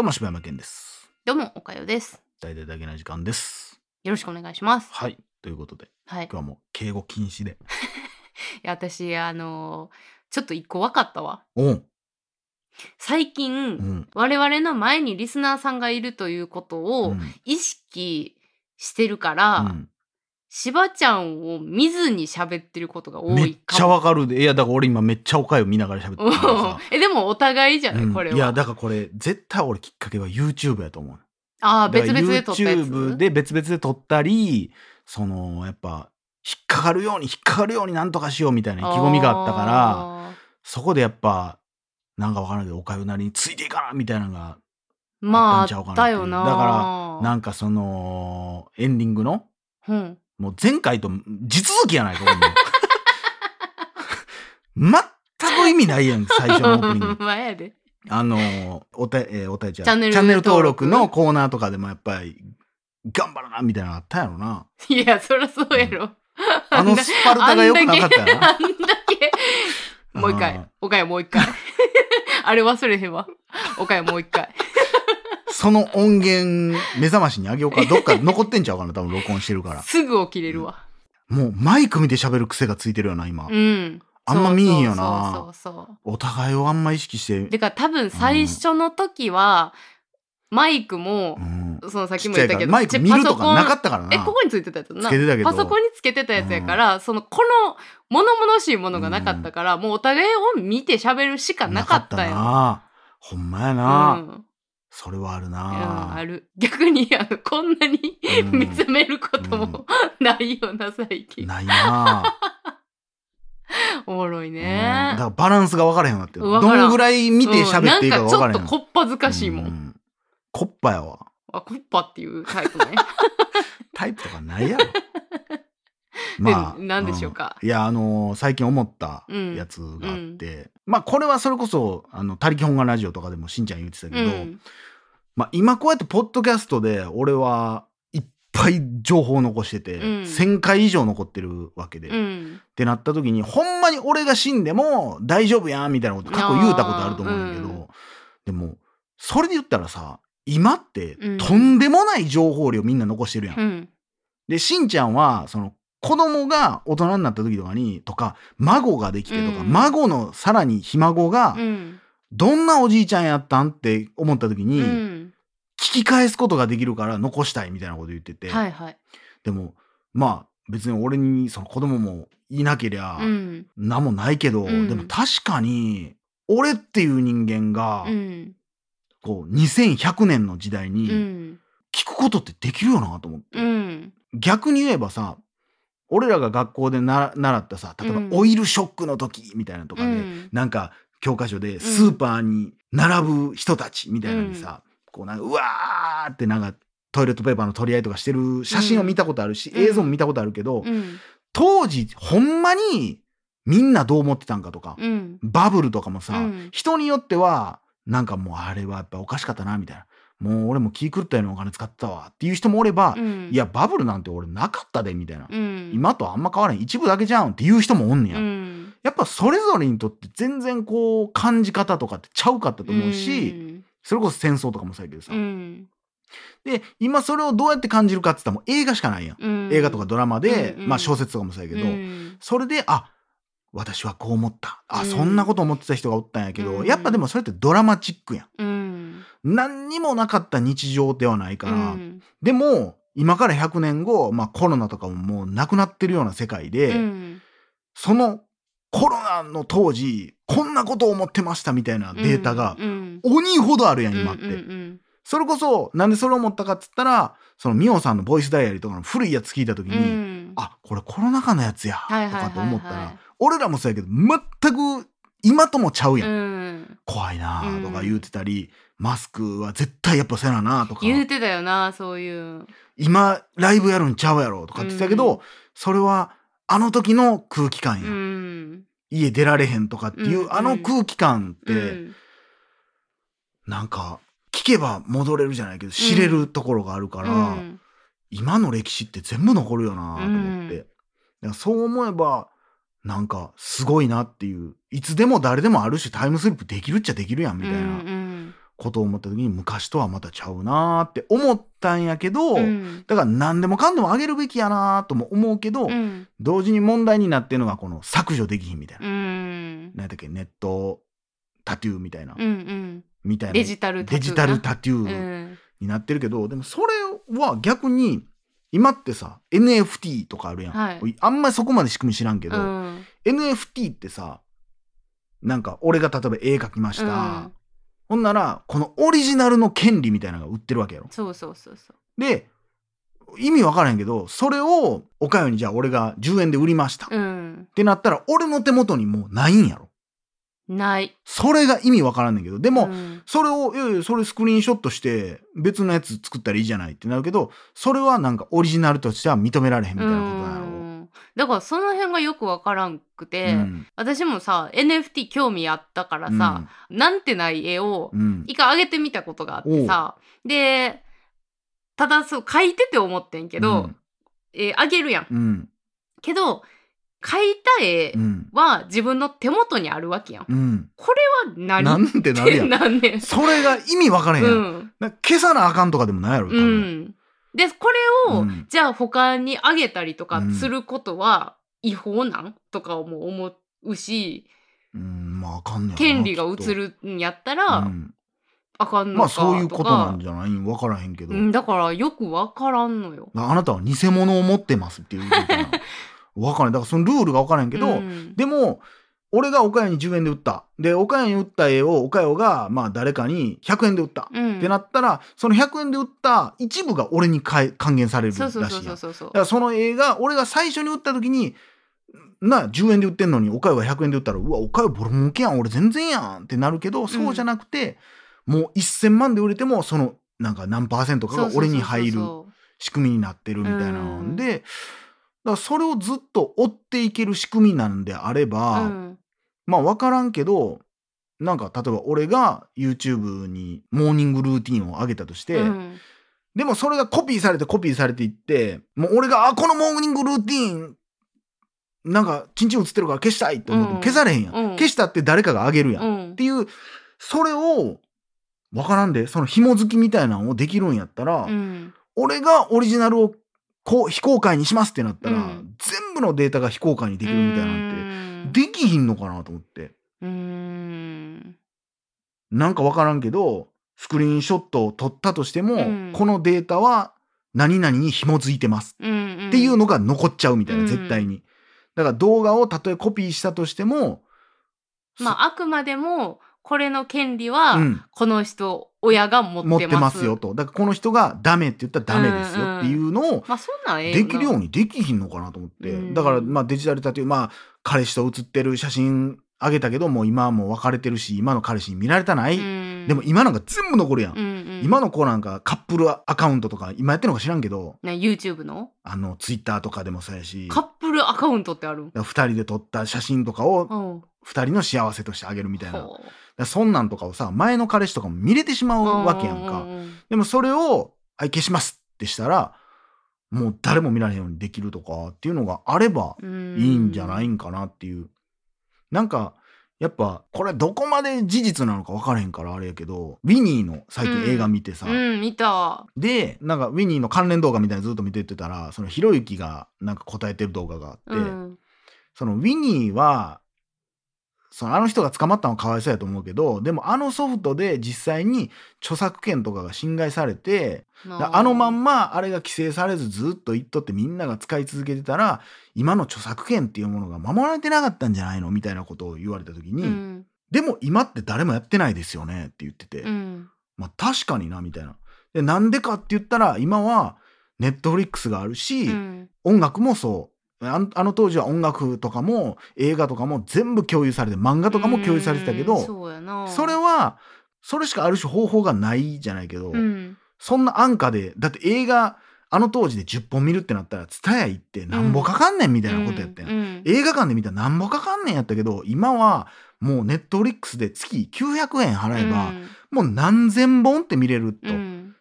どうも柴山健です。どうも、おかよです。大々だけな時間です。よろしくお願いします。はい。ということで、はい。い今日はもう敬語禁止で。や、私、あのーちょっと一個分かったわ。最近、うん。我々の前にリスナーさんがいるということうをん。意識してるから、うんしばちゃんを見ずに喋ってることが多めっちゃ。わかるで。いや、だから俺今めっちゃおかゆ見ながら喋ってるからさ。え、でもお互いじゃない、うんこれは。いや、だからこれ、絶対俺きっかけは YouTube やと思う。ああ、別々で撮ったやつ？YouTube で別々で撮ったり、その、やっぱ、引っかかるように、引っかかるようになんとかしようみたいな意気込みがあったから、ら。そこでやっぱ、なんかわからないけど、おかゆなりについていかなみたいなのが、まあ、あったんちゃうかなだよな。だからなんかその、エンディングの、うん。もう前回と地続きやないか、これもう全く意味ないやん、最初のオープニング。前やで。あのー、おた、えーおたえちゃん。チャンネル登録のコーナーとかでもやっぱり、頑張らな、みたいなのあったやろな。いや、そりゃそうやろ。あのスパルタが良くなかったよな。あんだけ。もう一回。おかやもう一回。あれ忘れへんわ。おかやもう一回。その音源、目覚ましにあげようか。どっか残ってんちゃうかな、多分録音してるから。すぐ起きれるわ。もうマイク見て喋る癖がついてるよな、今。うん。あんま見えへんよなそうそうそうお互いをあんま意識してそう。。だから多分最初の時は、マイクもう、ん。そのさっきも言ったけど、マイク見るとかなかっったからな。え、ここについてたやつな。つけてたけどパソコンにつけてたやつやから、その、この、物々しいものがなかったから、もうお互いを見て喋るしかなかったよ。な。ほんまやな。うん。それはあるうん、な。ある。逆に、あの、こんなにうん見つめることもないよな、最近。ないな。おもろいうんねだ。からバランスが分からへんようになってる。分からんどんぐらい見て喋っていいかが分からへん。うんなんかちょっとこっぱずかしいもん。うコッパやわ。あ、こっぱっていうタイプね。タイプとかないやろ。で何でしょうかんいや、あのー最近思ったやつがあって、うまあ、これはそれこそ、あの、他力本願ラジオとかでもしんちゃん言ってたけど、うん。まあ、今こうやってポッドキャストで俺はいっぱい情報を残してて、うん1000回以上残ってるわけで、っうん。てなった時にほんまに俺が死んでも大丈夫やんみたいなこと過去言うたことあると思うんだけど、でもそれで言ったらさ今ってうんとんでもない情報量みんな残してるやん。うん。でしんちゃんはその子供が大人になった時とかにとか孫ができてとか、うん孫のさらにひ孫がうん。どんなおじいちゃんやったんって思った時に、うん。聞き返すことができるから残したいみたいなこと言ってて、はいはい。でもまあ別に俺にその子供もいなけりゃうん。何もないけど、うんでも確かに俺っていう人間がうん。こう2100年の時代うにん。聞くことってできるよなと思って、うん。逆に言えばさ俺らが学校でな習ったさ例えばうん。オイルショックの時みたいなのとかで、うん。なんか教科書でスーパーに並ぶ人たちみたいなのにさ、こうなんかうわーってなんかトイレットペーパーの取り合いとかしてる写真を見たことあるし、うん。映像も見たことあるけど、うん。当時ほんまにみんなどう思ってたんかとか、うん。バブルとかもさ、うん。人によってはなんかもうあれはやっぱおかしかったなみたいなもう俺も気狂ったようなお金使ってたわっていう人もおれば、うん。いやバブルなんて俺なかったでみたいな、うん。今とあんま変わらん。一部だけじゃんっていう人もおんねや、うん。やっぱそれぞれにとって全然こう感じ方とかってちゃうかったと思うし、それこそ戦争とかもそうやけどさ、うん。で今それをどうやって感じるかって言ったらもう映画しかないやん、うん。映画とかドラマで、まあ小説とかもそうやけど、うん。それであ私はこう思った。あ、うん。そんなこと思ってた人がおったんやけど、うん。やっぱでもそれってドラマチックやん。何にもなかった日常ではないから、うん。でも今から100年後、まあ、コロナとかももうなくなってるような世界で、うん。そのコロナの当時こんなことを思ってましたみたいなデータがうん。鬼ほどあるやん今って、それこそなんでそれを思ったかっつったらそのミオさんのボイスダイアリーとかの古いやつ聞いた時に、うん。うん。あこれコロナ禍のやつやとかって思ったら俺らもそうやけど全く今ともちゃうやん、うん。怖いなあとか言うてたり、マスクは絶対やっぱせななとか。言うてたよな、そういう。今ライブやるんちゃうやろとかって言ってたけど、うん。それはあの時の空気感うや、ん。家出られへんとかっていう、うんあの空気感って、うん。なんか聞けば戻れるじゃないけど知れるところがあるから、うん。今の歴史って全部残るよなと思って、うん。だからそう思えばなんかすごいなっていう。いつでも誰でもある種タイムスリップできるっちゃできるやんみたいな。うんことを思った時に昔とはまたちゃうなーって思ったんやけど、うん。だから何でもかんでも上げるべきやなーとも思うけど、うん。同時に問題になってるのがこの削除できひんみたいな。うん。何だっけネットタトゥーみたいな、うんうん。みたいな。デジタルタトゥーな。デジタルタトゥうーん。になってるけど、でもそれは逆に今ってさ NFT とかあるやん、はい。あんまりそこまで仕組み知らんけど、うん。NFT ってさなんか俺が例えば絵描きました、うんほんならこのオリジナルの権利みたいなのが売ってるわけやろ。そうそうそうそう。で意味わからへんけどそれをおかよにじゃあ俺が10円で売りました、っうん。てなったら俺の手元にもうないんやろ。ない。それが意味わからんねんけどでも、うん。それを、いやいや、それスクリーンショットして別のやつ作ったらいいじゃないってなるけど、それはなんかオリジナルとしては認められへんみたいなことなの。うんだからその辺がよくわからんくて、うん私もさ NFT 興味あったからさ、なんてない絵をうん。一回上げてみたことがあってさでただそう書いてて思ってんけど、えー上げるやん。うん。けど描いた絵うん。は自分の手元にあるわけやん。うん。これは何？なんてなるやん。それが意味わからへんやん。うん。な消さなあかんとかでもないやろ、多う分。ん。でこれを、うん。じゃあ他にあげたりとかうん。することは違法なんとかも思うしうん、まああかんね権利が移るんやったら、うん。あかんのかまあそういうことなんとじゃない？んわからへんけど。かうん、だからよくわからんのよ。あなたは偽物を持ってますっていうこと からん。だからそのルールがわからへんけど、うん。でも俺が岡谷に10円で売った。で岡谷に売った絵を岡谷がまあ誰かに100円で売った、うん。ってなったらその100円で売った一部が俺に還元されるらしいだからその映画俺が最初に売った時にな10円で売ってんのに岡谷が100円で売ったらうわ岡谷ボロ儲けやん。俺全然やんってなるけどそうじゃなくて、もう1000万で売れてもそのなんか何パーセントかが俺に入る仕組みになってるみたいなので、だからそれをずっと追っていける仕組みなんであれば、そうん。まあ分からんけどなんか例えば俺が YouTube にモーニングルーティンを上げたとして、うん。でもそれがコピーされてコピーされていってもう俺があこのモーニングルーティンなんかチンチン映ってるから消したいって思ってもうん。消されへんやん、うん。消したって誰かがあげるやん、っうん。ていうそれを分からんでその紐付きみたいなのをできるんやったら、うん。俺がオリジナルをこう非公開にしますってなったら、うん。全部のデータが非公開にできるみたいなんて、できひんのかなと思って。うーん。なんかわからんけど、スクリーンショットを撮ったとしても、うん。このデータは何々に紐づいてますっていうのが残っちゃうみたいな、うん絶対に。だから動画をたとえコピーしたとしても、まああくまでもこれの権利は、うん。この人親が持ってます。よと。だからこの人がダメって言ったらダメですよっていうのをできるようににできひんのかなと思って。うん。だからまあデジタルタトゥー、まあ彼氏と写ってる写真あげたけど、もう今はもう別れてるし、今の彼氏に見られたない。でも今なんか全部残るやん。うんうん、今の子なんかカップルアカウントとか今やってるのか知らんけど、ね YouTube の？あのツイッターとかでもそうやし、カップルアカウントってあるん？2人で撮った写真とかをうん2人の幸せとしてあげるみたいな。そんなんとかをさ、前の彼氏とかも見れてしまうわけやんか。ううんでもそれを、はい、消しますってしたら、もう誰も見られへんようにできるとかっていうのがあればうんいいんじゃないんかなっていう。なんか、やっぱ、これどこまで事実なのか分からへんからあれやけど、ウィニーの最近映画見てさ、うん見たで、なんかウィニーの関連動画みたいなのずっと見てってたら、そのひろゆきがなんか答えてる動画があって、うんそのウィニーは、そのあの人が捕まったのはかわいそうやと思うけど、でもあのソフトで実際に著作権とかが侵害されて、だあのまんまあれが規制されずずっと言っとってみんなが使い続けてたら、今の著作権っていうものが守られてなかったんじゃないのみたいなことを言われた時に、うんでも今って誰もやってないですよねって言ってて、うんまあ確かになみたいな。で、なんでかって言ったら今はネットフリックスがあるし、うん音楽もそう。あの当時は音楽とかも映画とかも全部共有されて漫画とかも共有されてたけど、うんそれはそれしかある種方法がないじゃないけど、うん。そんな安価でだって映画あの当時で10本見るってなったら蔦屋行ってなんぼかかんねんみたいなことやってん、うん映画館で見たらなんぼかかんねんやったけど今はもうネットフリックスで月900円払えば、もう何千本って見れると、っうん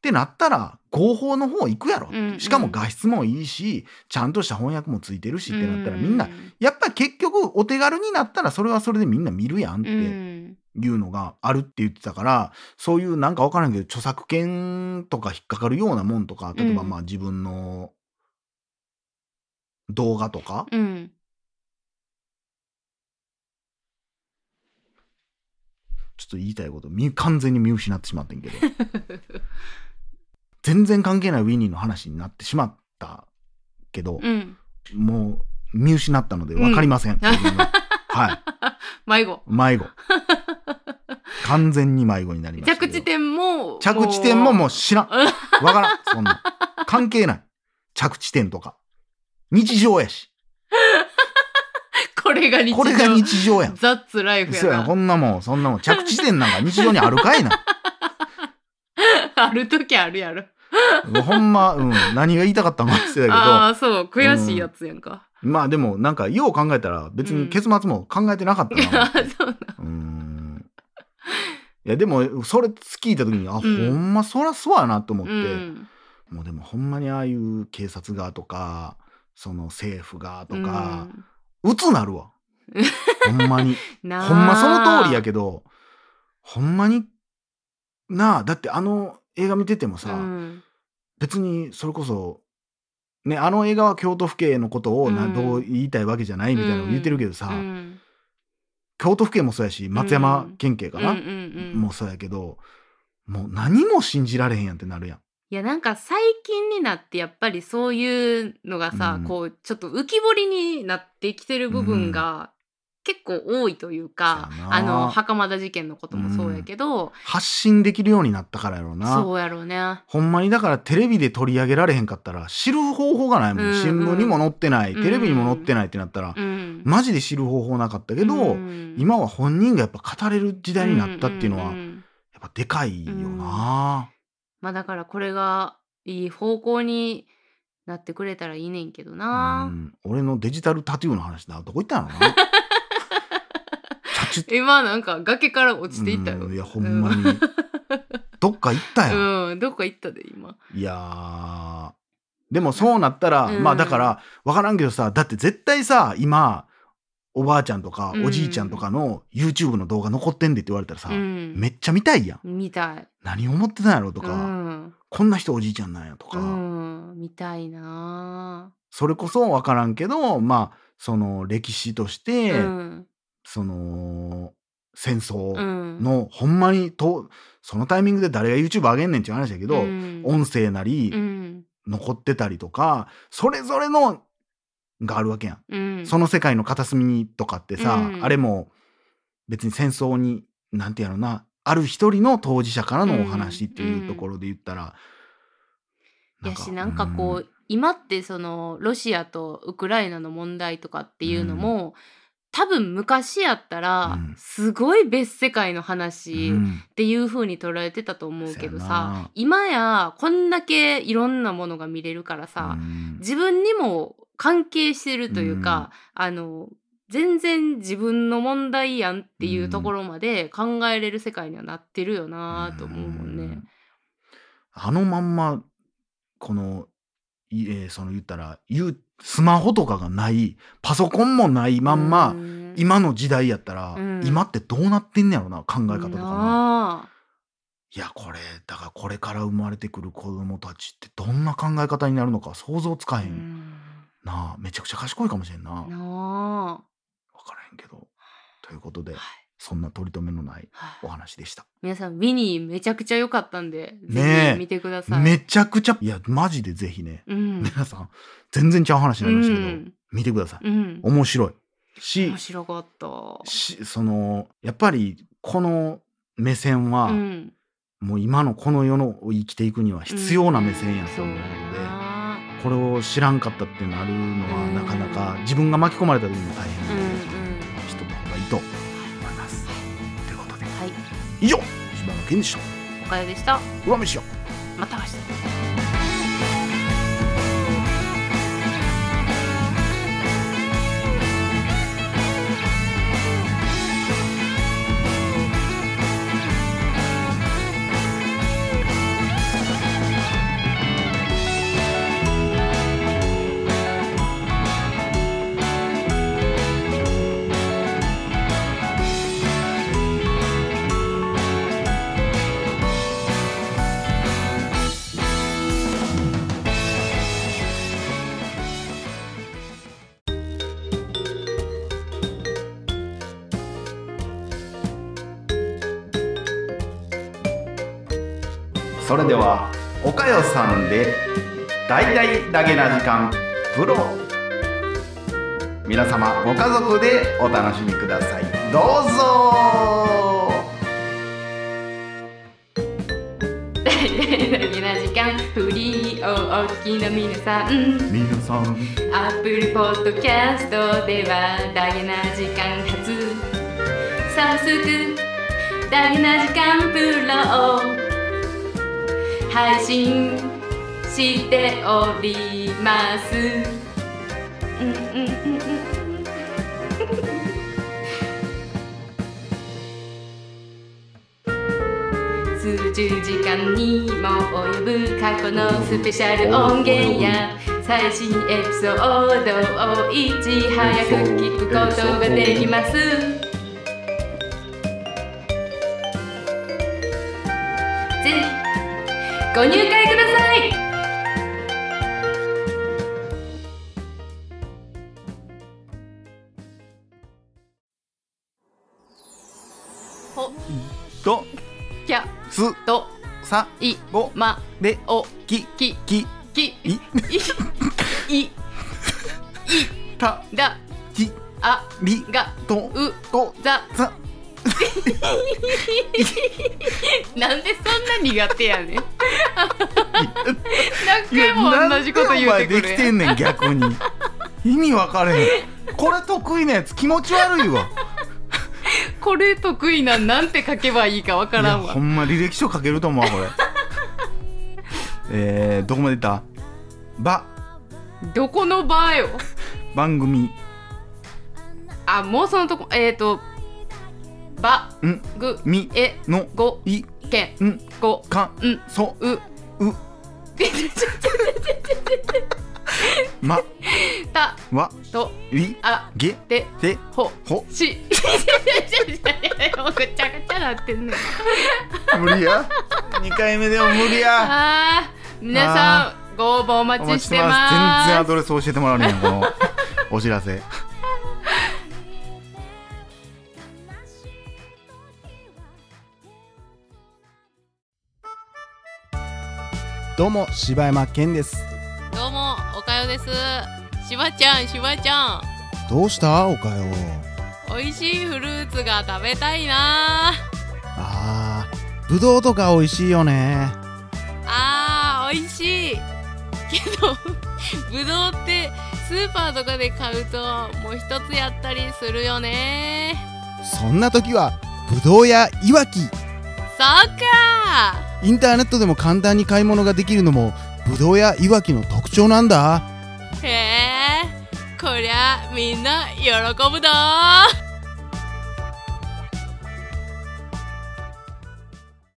てなったら合法の方行くやろ、うんうん。しかも画質もいいしちゃんとした翻訳もついてるしってなったらみんなうんやっぱり結局お手軽になったらそれはそれでみんな見るやんって、うん。いうのがあるって言ってたからそういうなんか分からんけど著作権とか引っかかるようなもんとか例えばうん。まあ自分の動画とか、うん。ちょっと言いたいこと見完全に見失ってしまってんけど 全然関係ないウィニーの話になってしまったけど、うん。もう見失ったので分かりません、自分がはい。迷子。迷子。完全に迷子になりました着地点も。着地点ももう知らん。うんわからん。そんな。関係ない。着地点とか。日常やし。これが日常。これが日常やん。ザッツライフやな。そうやん。こんなもん。そんなもん。着地点なんか日常にあるかいな。ある時あるやろ。もうほんま、うん、何が言いたかったのかしてたけど。ああ、そう。悔しいやつやんか。まあでもなんかよう考えたら別に結末も考えてなかったな、あ そうな。ん。いやでもそれ聞いた時にあ、ん。ほんまそらそうやなと思って、うん。もうでもほんまにああいう警察側とかその政府側とか、うつなるわ。ほんまに。ほんまその通りやけどほんまになあだってあの映画見ててもさ、うん別にそれこそねあの映画は京都府警のことをな、うん。どう言いたいわけじゃないみたいなの言ってるけどさ、うん京都府警もそうやし松山県警かな、うんうんうんもうそうやけどもう何も信じられへんやんってなるやん。いやなんか最近になってやっぱりそういうのがさ、うん。こうちょっと浮き彫りになってきてる部分が結構多いというか、あの袴田事件のこともそうやけど、発信できるようになったからやろうな。そうやろうね。ほんまにだからテレビで取り上げられへんかったら知る方法がないもん、うんうん。新聞にも載ってない、うん。テレビにも載ってないってなったら、うん、マジで知る方法なかったけど、うん。今は本人がやっぱ語れる時代になったっていうのは、んんん。やっぱでかいよな、まあだからこれがいい方向になってくれたらいいねんけどな。うん。俺のデジタルタトゥーの話だどこ行ったのかな？チュ今なんか崖から落ちていったよ。うんいやほんまに。どっか行ったやん、うん、どっか行ったで今。いやー。でもそうなったら、うん。まあだから分からんけどさだって絶対さ今おばあちゃんとかうん。おじいちゃんとかの YouTube の動画残ってんでって言われたらさ、うん、めっちゃ見たいやん。見たい。何思ってたんやろとか、うん、こんな人おじいちゃんなんやとか、うん、見たいなそれこそ分からんけどまあその歴史としぁ。て、うん、その戦争うん、の、ほんまにとそのタイミングで誰が YouTube 上げんねんっていう話だけど、うん。音声なりうん、残ってたりとかそれぞれのがあるわけやん。うん、その世界の片隅にとかってさ、うん。あれも別に戦争になんてやろなある一人の当事者からのお話っていうところで言ったら、やしなんかこう、今ってそのロシアとウクライナの問題とかっていうのも、多分昔やったら、うん。すごい別世界のうん話うん。っていう風に捉えてたと思うけどさ今やこんだけいろんなものが見れるからさ、うん。自分にも関係してるというか、あの全然自分の問題やんっていうところまで考えれる世界にはなってるよなと思うもんね。あのまんまこのいえーその言ったら言うスマホとかがないパソコンもないまんま、うん。今の時代やったら、うん。今ってどうなってんねやろな考え方とかな。いやこれだからこれから生まれてくる子供たちってどんな考え方になるのか想像つかへん、うん。なあめちゃくちゃ賢いかもしれんな。分なあ。からへんけど。ということで、はいそんな取り留めのないはい。お話でした、皆さんウィニーめちゃくちゃ良かったんで、ねえ。ぜひ見てください。めちゃくちゃいやマジでぜひね、うん、皆さん全然ちゃう話になりましたけど、うん見てください、うん、面白い。し面白かった。しそのやっぱりこの目線は、うん、もう今のこの世のを生きていくには必要な目線やと思うので、な。これを知らんかったってなるのは、うんなかなか自分が巻き込まれた時も大変なうんうの方がいいと以上柴野健でしたおかよでした。うわ飯よまた明日。それではおかよさんで大々だけな時間プロ。皆様ご家族でお楽しみください。どうぞ。大事な時間フリーをお聞きの皆さん。皆さん。アップルポッドキャストではダゲな時間初。早速ダゲな時間プロを配信しております。うんうんうんうん。数十時間にも及ぶ過去のスペシャル音源や最新エピソードをいち早く聞くことができますご入会ください。ほときゃすとさいぼまでおききききいいいただきありがとうとざさなんでそんな苦手やねん。何回も同じこと言うてくなんできてんねん逆に。意味分かれへん。これ得意なやつ気持ち悪いわ。これ得意なんなんて書けばいいかわからんわ。ほんま履歴書書けると思うわこれ。えー、どこまでいった？ば。どこの場よ？番組。あもうそのとこえっ、ー、とばんぐみえのごいけんんごかんそう。うう。またわとりあげでてほほしもうぐちゃぐちゃなってんねん無理や2回目でも無理やあー皆さんご応募お待ちしてます全然アドレス教えてもらうねんこのお知らせどうも柴山健です。どうもおかよです。しばちゃんしばちゃん。どうした？おかよ。美味しいフルーツが食べたいな。あーぶどうとか美味しいよね。あー美味しい。けど ぶどうってスーパーとかで買うともう一つやったりするよね。そんな時はぶどうやいわき。そっかインターネットでも簡単に買い物ができるのもぶどうやいわきの特徴なんだ。へえこりゃみんな喜ぶだ